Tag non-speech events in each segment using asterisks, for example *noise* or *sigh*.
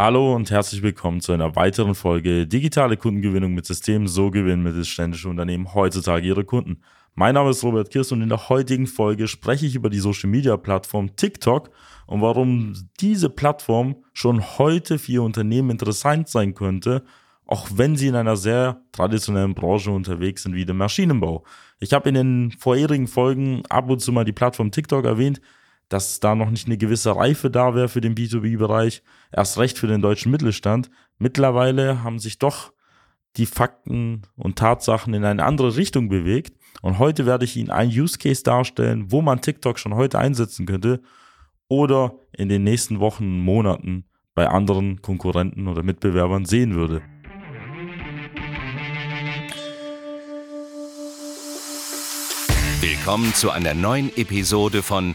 Hallo und herzlich willkommen zu einer weiteren Folge Digitale Kundengewinnung mit Systemen. So gewinnen mittelständische Unternehmen heutzutage ihre Kunden. Mein Name ist Robert Kirst und in der heutigen Folge spreche ich über die Social Media Plattform TikTok und warum diese Plattform schon heute für Ihr Unternehmen interessant sein könnte, auch wenn Sie in einer sehr traditionellen Branche unterwegs sind wie dem Maschinenbau. Ich habe in den vorherigen Folgen ab und zu mal die Plattform TikTok erwähnt dass da noch nicht eine gewisse Reife da wäre für den B2B-Bereich, erst recht für den deutschen Mittelstand. Mittlerweile haben sich doch die Fakten und Tatsachen in eine andere Richtung bewegt. Und heute werde ich Ihnen einen Use Case darstellen, wo man TikTok schon heute einsetzen könnte oder in den nächsten Wochen, Monaten bei anderen Konkurrenten oder Mitbewerbern sehen würde. Willkommen zu einer neuen Episode von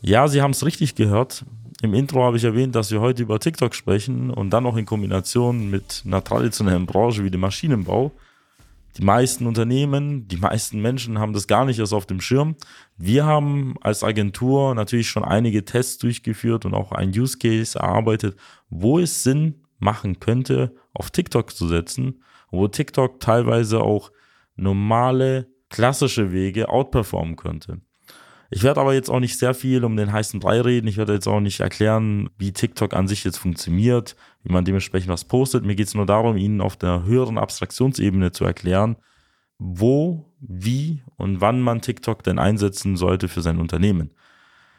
Ja, Sie haben es richtig gehört. Im Intro habe ich erwähnt, dass wir heute über TikTok sprechen und dann noch in Kombination mit einer traditionellen Branche wie dem Maschinenbau. Die meisten Unternehmen, die meisten Menschen haben das gar nicht erst auf dem Schirm. Wir haben als Agentur natürlich schon einige Tests durchgeführt und auch ein Use Case erarbeitet, wo es Sinn machen könnte, auf TikTok zu setzen, wo TikTok teilweise auch normale, klassische Wege outperformen könnte. Ich werde aber jetzt auch nicht sehr viel um den heißen Brei reden. Ich werde jetzt auch nicht erklären, wie TikTok an sich jetzt funktioniert, wie man dementsprechend was postet. Mir geht es nur darum, Ihnen auf der höheren Abstraktionsebene zu erklären, wo, wie und wann man TikTok denn einsetzen sollte für sein Unternehmen.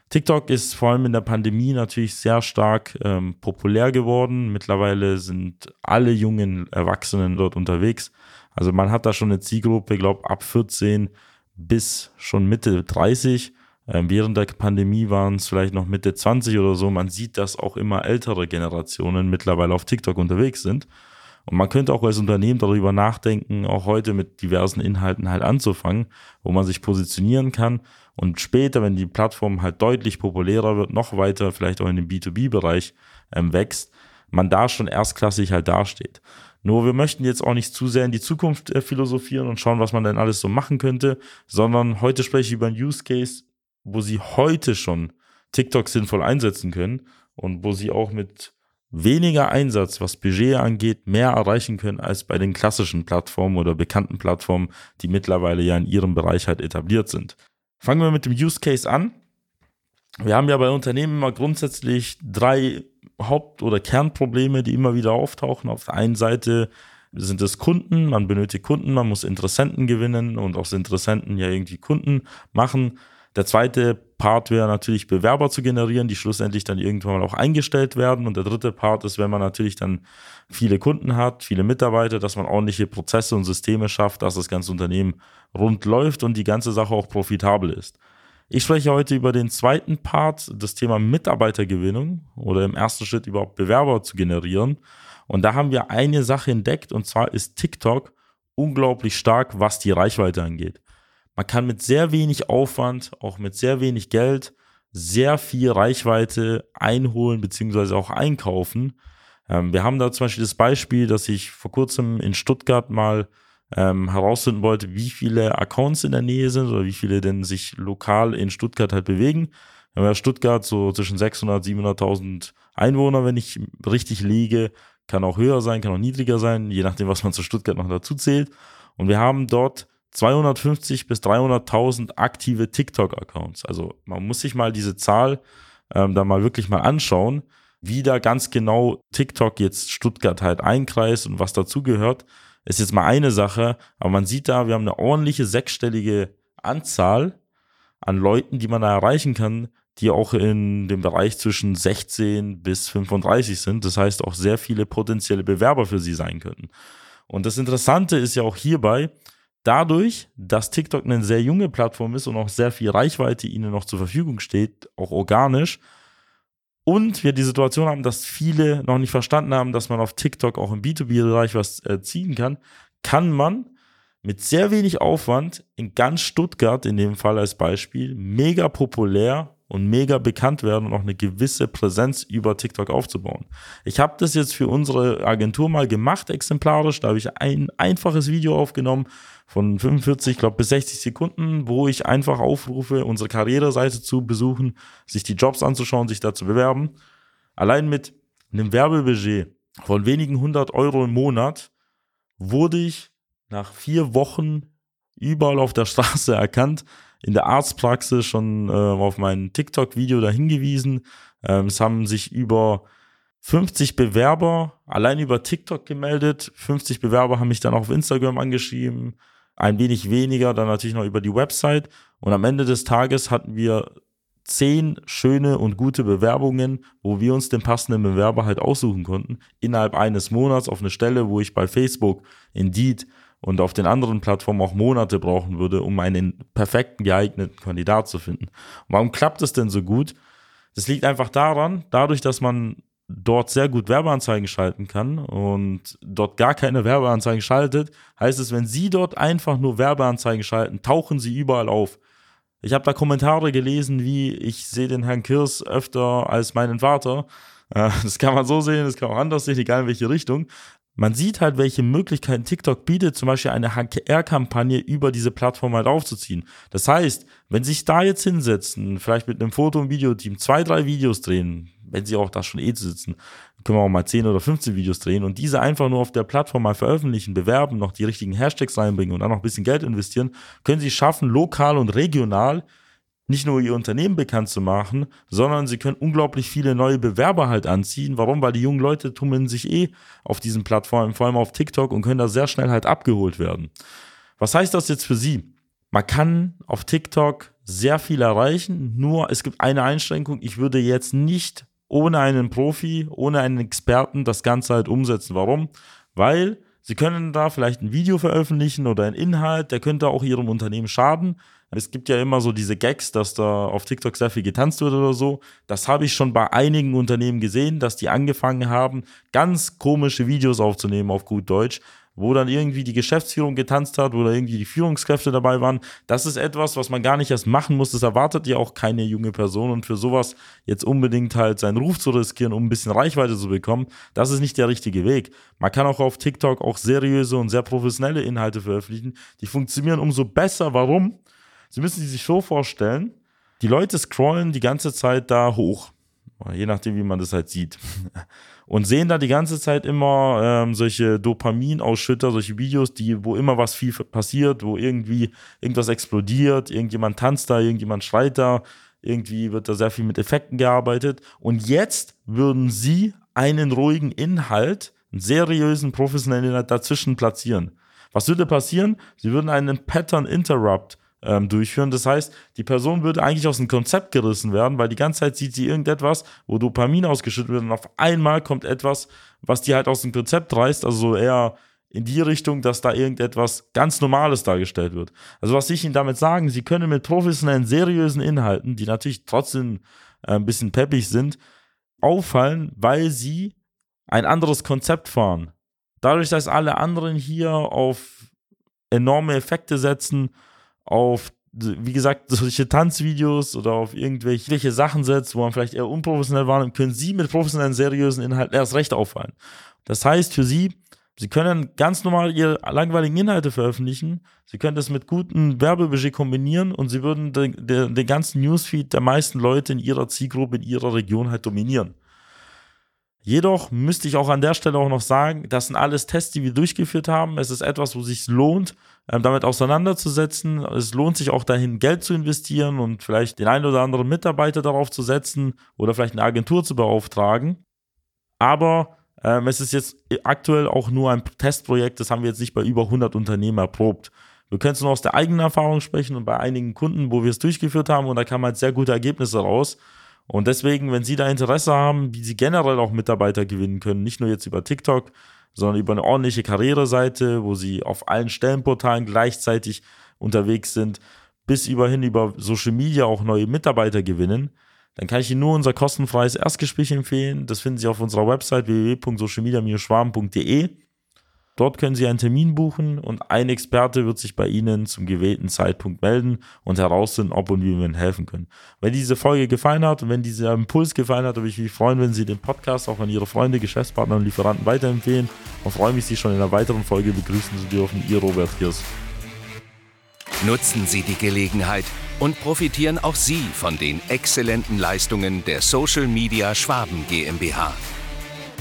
TikTok ist vor allem in der Pandemie natürlich sehr stark ähm, populär geworden. Mittlerweile sind alle jungen Erwachsenen dort unterwegs. Also man hat da schon eine Zielgruppe, glaube ab 14 bis schon Mitte 30. Ähm, während der Pandemie waren es vielleicht noch Mitte 20 oder so. Man sieht, dass auch immer ältere Generationen mittlerweile auf TikTok unterwegs sind. Und man könnte auch als Unternehmen darüber nachdenken, auch heute mit diversen Inhalten halt anzufangen, wo man sich positionieren kann und später, wenn die Plattform halt deutlich populärer wird, noch weiter vielleicht auch in den B2B-Bereich ähm, wächst, man da schon erstklassig halt dasteht. Nur wir möchten jetzt auch nicht zu sehr in die Zukunft äh, philosophieren und schauen, was man denn alles so machen könnte, sondern heute spreche ich über einen Use Case, wo Sie heute schon TikTok sinnvoll einsetzen können und wo Sie auch mit weniger Einsatz, was Budget angeht, mehr erreichen können als bei den klassischen Plattformen oder bekannten Plattformen, die mittlerweile ja in ihrem Bereich halt etabliert sind. Fangen wir mit dem Use Case an. Wir haben ja bei Unternehmen immer grundsätzlich drei Haupt- oder Kernprobleme, die immer wieder auftauchen. Auf der einen Seite sind es Kunden, man benötigt Kunden, man muss Interessenten gewinnen und aus Interessenten ja irgendwie Kunden machen. Der zweite Part wäre natürlich Bewerber zu generieren, die schlussendlich dann irgendwann mal auch eingestellt werden. Und der dritte Part ist, wenn man natürlich dann viele Kunden hat, viele Mitarbeiter, dass man ordentliche Prozesse und Systeme schafft, dass das ganze Unternehmen rund läuft und die ganze Sache auch profitabel ist. Ich spreche heute über den zweiten Part, das Thema Mitarbeitergewinnung oder im ersten Schritt überhaupt Bewerber zu generieren. Und da haben wir eine Sache entdeckt und zwar ist TikTok unglaublich stark, was die Reichweite angeht. Man kann mit sehr wenig Aufwand, auch mit sehr wenig Geld, sehr viel Reichweite einholen bzw. auch einkaufen. Ähm, wir haben da zum Beispiel das Beispiel, dass ich vor kurzem in Stuttgart mal ähm, herausfinden wollte, wie viele Accounts in der Nähe sind oder wie viele denn sich lokal in Stuttgart halt bewegen. Wir haben ja Stuttgart so zwischen 600, 700.000 Einwohner, wenn ich richtig liege. Kann auch höher sein, kann auch niedriger sein, je nachdem, was man zu Stuttgart noch dazu zählt. Und wir haben dort 250 bis 300.000 aktive TikTok-Accounts. Also man muss sich mal diese Zahl ähm, da mal wirklich mal anschauen. Wie da ganz genau TikTok jetzt Stuttgart halt einkreist und was dazugehört, ist jetzt mal eine Sache. Aber man sieht da, wir haben eine ordentliche sechsstellige Anzahl an Leuten, die man da erreichen kann, die auch in dem Bereich zwischen 16 bis 35 sind. Das heißt auch sehr viele potenzielle Bewerber für sie sein könnten. Und das Interessante ist ja auch hierbei, dadurch, dass TikTok eine sehr junge Plattform ist und auch sehr viel Reichweite ihnen noch zur Verfügung steht, auch organisch, und wir die Situation haben, dass viele noch nicht verstanden haben, dass man auf TikTok auch im B2B-Bereich was äh, ziehen kann, kann man mit sehr wenig Aufwand in ganz Stuttgart, in dem Fall als Beispiel, mega populär und mega bekannt werden und auch eine gewisse Präsenz über TikTok aufzubauen. Ich habe das jetzt für unsere Agentur mal gemacht, exemplarisch. Da habe ich ein einfaches Video aufgenommen von 45, glaube bis 60 Sekunden, wo ich einfach aufrufe, unsere Karriereseite zu besuchen, sich die Jobs anzuschauen, sich da zu bewerben. Allein mit einem Werbebudget von wenigen hundert Euro im Monat wurde ich nach vier Wochen überall auf der Straße *laughs* erkannt, in der Arztpraxis schon äh, auf mein TikTok-Video da hingewiesen. Ähm, es haben sich über 50 Bewerber allein über TikTok gemeldet. 50 Bewerber haben mich dann auch auf Instagram angeschrieben. Ein wenig weniger dann natürlich noch über die Website. Und am Ende des Tages hatten wir zehn schöne und gute Bewerbungen, wo wir uns den passenden Bewerber halt aussuchen konnten. Innerhalb eines Monats auf eine Stelle, wo ich bei Facebook, Indeed, und auf den anderen Plattformen auch Monate brauchen würde, um einen perfekten geeigneten Kandidat zu finden. Warum klappt es denn so gut? Das liegt einfach daran, dadurch, dass man dort sehr gut Werbeanzeigen schalten kann und dort gar keine Werbeanzeigen schaltet, heißt es, wenn Sie dort einfach nur Werbeanzeigen schalten, tauchen Sie überall auf. Ich habe da Kommentare gelesen, wie ich sehe den Herrn Kirs öfter als meinen Vater. Äh, das kann man so sehen, das kann man anders sehen, egal in welche Richtung man sieht halt, welche Möglichkeiten TikTok bietet, zum Beispiel eine HKR-Kampagne über diese Plattform halt aufzuziehen. Das heißt, wenn sich da jetzt hinsetzen, vielleicht mit einem Foto- und Videoteam zwei, drei Videos drehen, wenn sie auch da schon eh sitzen, können wir auch mal 10 oder 15 Videos drehen und diese einfach nur auf der Plattform mal veröffentlichen, bewerben, noch die richtigen Hashtags reinbringen und dann noch ein bisschen Geld investieren, können sie schaffen, lokal und regional nicht nur ihr Unternehmen bekannt zu machen, sondern sie können unglaublich viele neue Bewerber halt anziehen. Warum? Weil die jungen Leute tummeln sich eh auf diesen Plattformen, vor allem auf TikTok und können da sehr schnell halt abgeholt werden. Was heißt das jetzt für Sie? Man kann auf TikTok sehr viel erreichen, nur es gibt eine Einschränkung. Ich würde jetzt nicht ohne einen Profi, ohne einen Experten das Ganze halt umsetzen. Warum? Weil Sie können da vielleicht ein Video veröffentlichen oder ein Inhalt, der könnte auch Ihrem Unternehmen schaden. Es gibt ja immer so diese Gags, dass da auf TikTok sehr viel getanzt wird oder so. Das habe ich schon bei einigen Unternehmen gesehen, dass die angefangen haben, ganz komische Videos aufzunehmen auf gut Deutsch, wo dann irgendwie die Geschäftsführung getanzt hat oder irgendwie die Führungskräfte dabei waren. Das ist etwas, was man gar nicht erst machen muss. Das erwartet ja auch keine junge Person. Und für sowas jetzt unbedingt halt seinen Ruf zu riskieren, um ein bisschen Reichweite zu bekommen, das ist nicht der richtige Weg. Man kann auch auf TikTok auch seriöse und sehr professionelle Inhalte veröffentlichen. Die funktionieren umso besser. Warum? Sie müssen sich so vorstellen, die Leute scrollen die ganze Zeit da hoch, je nachdem, wie man das halt sieht. *laughs* Und sehen da die ganze Zeit immer ähm, solche Dopaminausschütter, solche Videos, die, wo immer was viel passiert, wo irgendwie irgendwas explodiert, irgendjemand tanzt da, irgendjemand schreit da, irgendwie wird da sehr viel mit Effekten gearbeitet. Und jetzt würden sie einen ruhigen Inhalt, einen seriösen, professionellen Inhalt dazwischen platzieren. Was würde passieren? Sie würden einen Pattern Interrupt ähm, durchführen. Das heißt, die Person würde eigentlich aus dem Konzept gerissen werden, weil die ganze Zeit sieht sie irgendetwas, wo Dopamin ausgeschüttet wird und auf einmal kommt etwas, was die halt aus dem Konzept reißt, also so eher in die Richtung, dass da irgendetwas ganz Normales dargestellt wird. Also was ich Ihnen damit sagen, Sie können mit professionellen, seriösen Inhalten, die natürlich trotzdem äh, ein bisschen peppig sind, auffallen, weil Sie ein anderes Konzept fahren. Dadurch, dass alle anderen hier auf enorme Effekte setzen, auf, wie gesagt, solche Tanzvideos oder auf irgendwelche Sachen setzt, wo man vielleicht eher unprofessionell war, können Sie mit professionellen, seriösen Inhalten erst recht auffallen. Das heißt für Sie, Sie können ganz normal Ihre langweiligen Inhalte veröffentlichen. Sie können das mit gutem Werbebudget kombinieren und Sie würden den, den, den ganzen Newsfeed der meisten Leute in Ihrer Zielgruppe, in Ihrer Region halt dominieren. Jedoch müsste ich auch an der Stelle auch noch sagen, das sind alles Tests, die wir durchgeführt haben. Es ist etwas, wo sich lohnt, ähm, damit auseinanderzusetzen. Es lohnt sich auch dahin, Geld zu investieren und vielleicht den einen oder anderen Mitarbeiter darauf zu setzen oder vielleicht eine Agentur zu beauftragen. Aber ähm, es ist jetzt aktuell auch nur ein Testprojekt, das haben wir jetzt nicht bei über 100 Unternehmen erprobt. Wir können es nur aus der eigenen Erfahrung sprechen und bei einigen Kunden, wo wir es durchgeführt haben und da kamen halt sehr gute Ergebnisse raus. Und deswegen, wenn Sie da Interesse haben, wie Sie generell auch Mitarbeiter gewinnen können, nicht nur jetzt über TikTok, sondern über eine ordentliche Karriereseite, wo Sie auf allen Stellenportalen gleichzeitig unterwegs sind, bis überhin über Social Media auch neue Mitarbeiter gewinnen, dann kann ich Ihnen nur unser kostenfreies Erstgespräch empfehlen. Das finden Sie auf unserer Website www.socialmedia-schwarm.de. Dort können Sie einen Termin buchen und ein Experte wird sich bei Ihnen zum gewählten Zeitpunkt melden und herausfinden, ob und wie wir Ihnen helfen können. Wenn diese Folge gefallen hat und wenn dieser Impuls gefallen hat, würde ich mich freuen, wenn Sie den Podcast auch an Ihre Freunde, Geschäftspartner und Lieferanten weiterempfehlen und freue mich, Sie schon in einer weiteren Folge begrüßen zu dürfen. Ihr Robert Hirs. Nutzen Sie die Gelegenheit und profitieren auch Sie von den exzellenten Leistungen der Social Media Schwaben GmbH.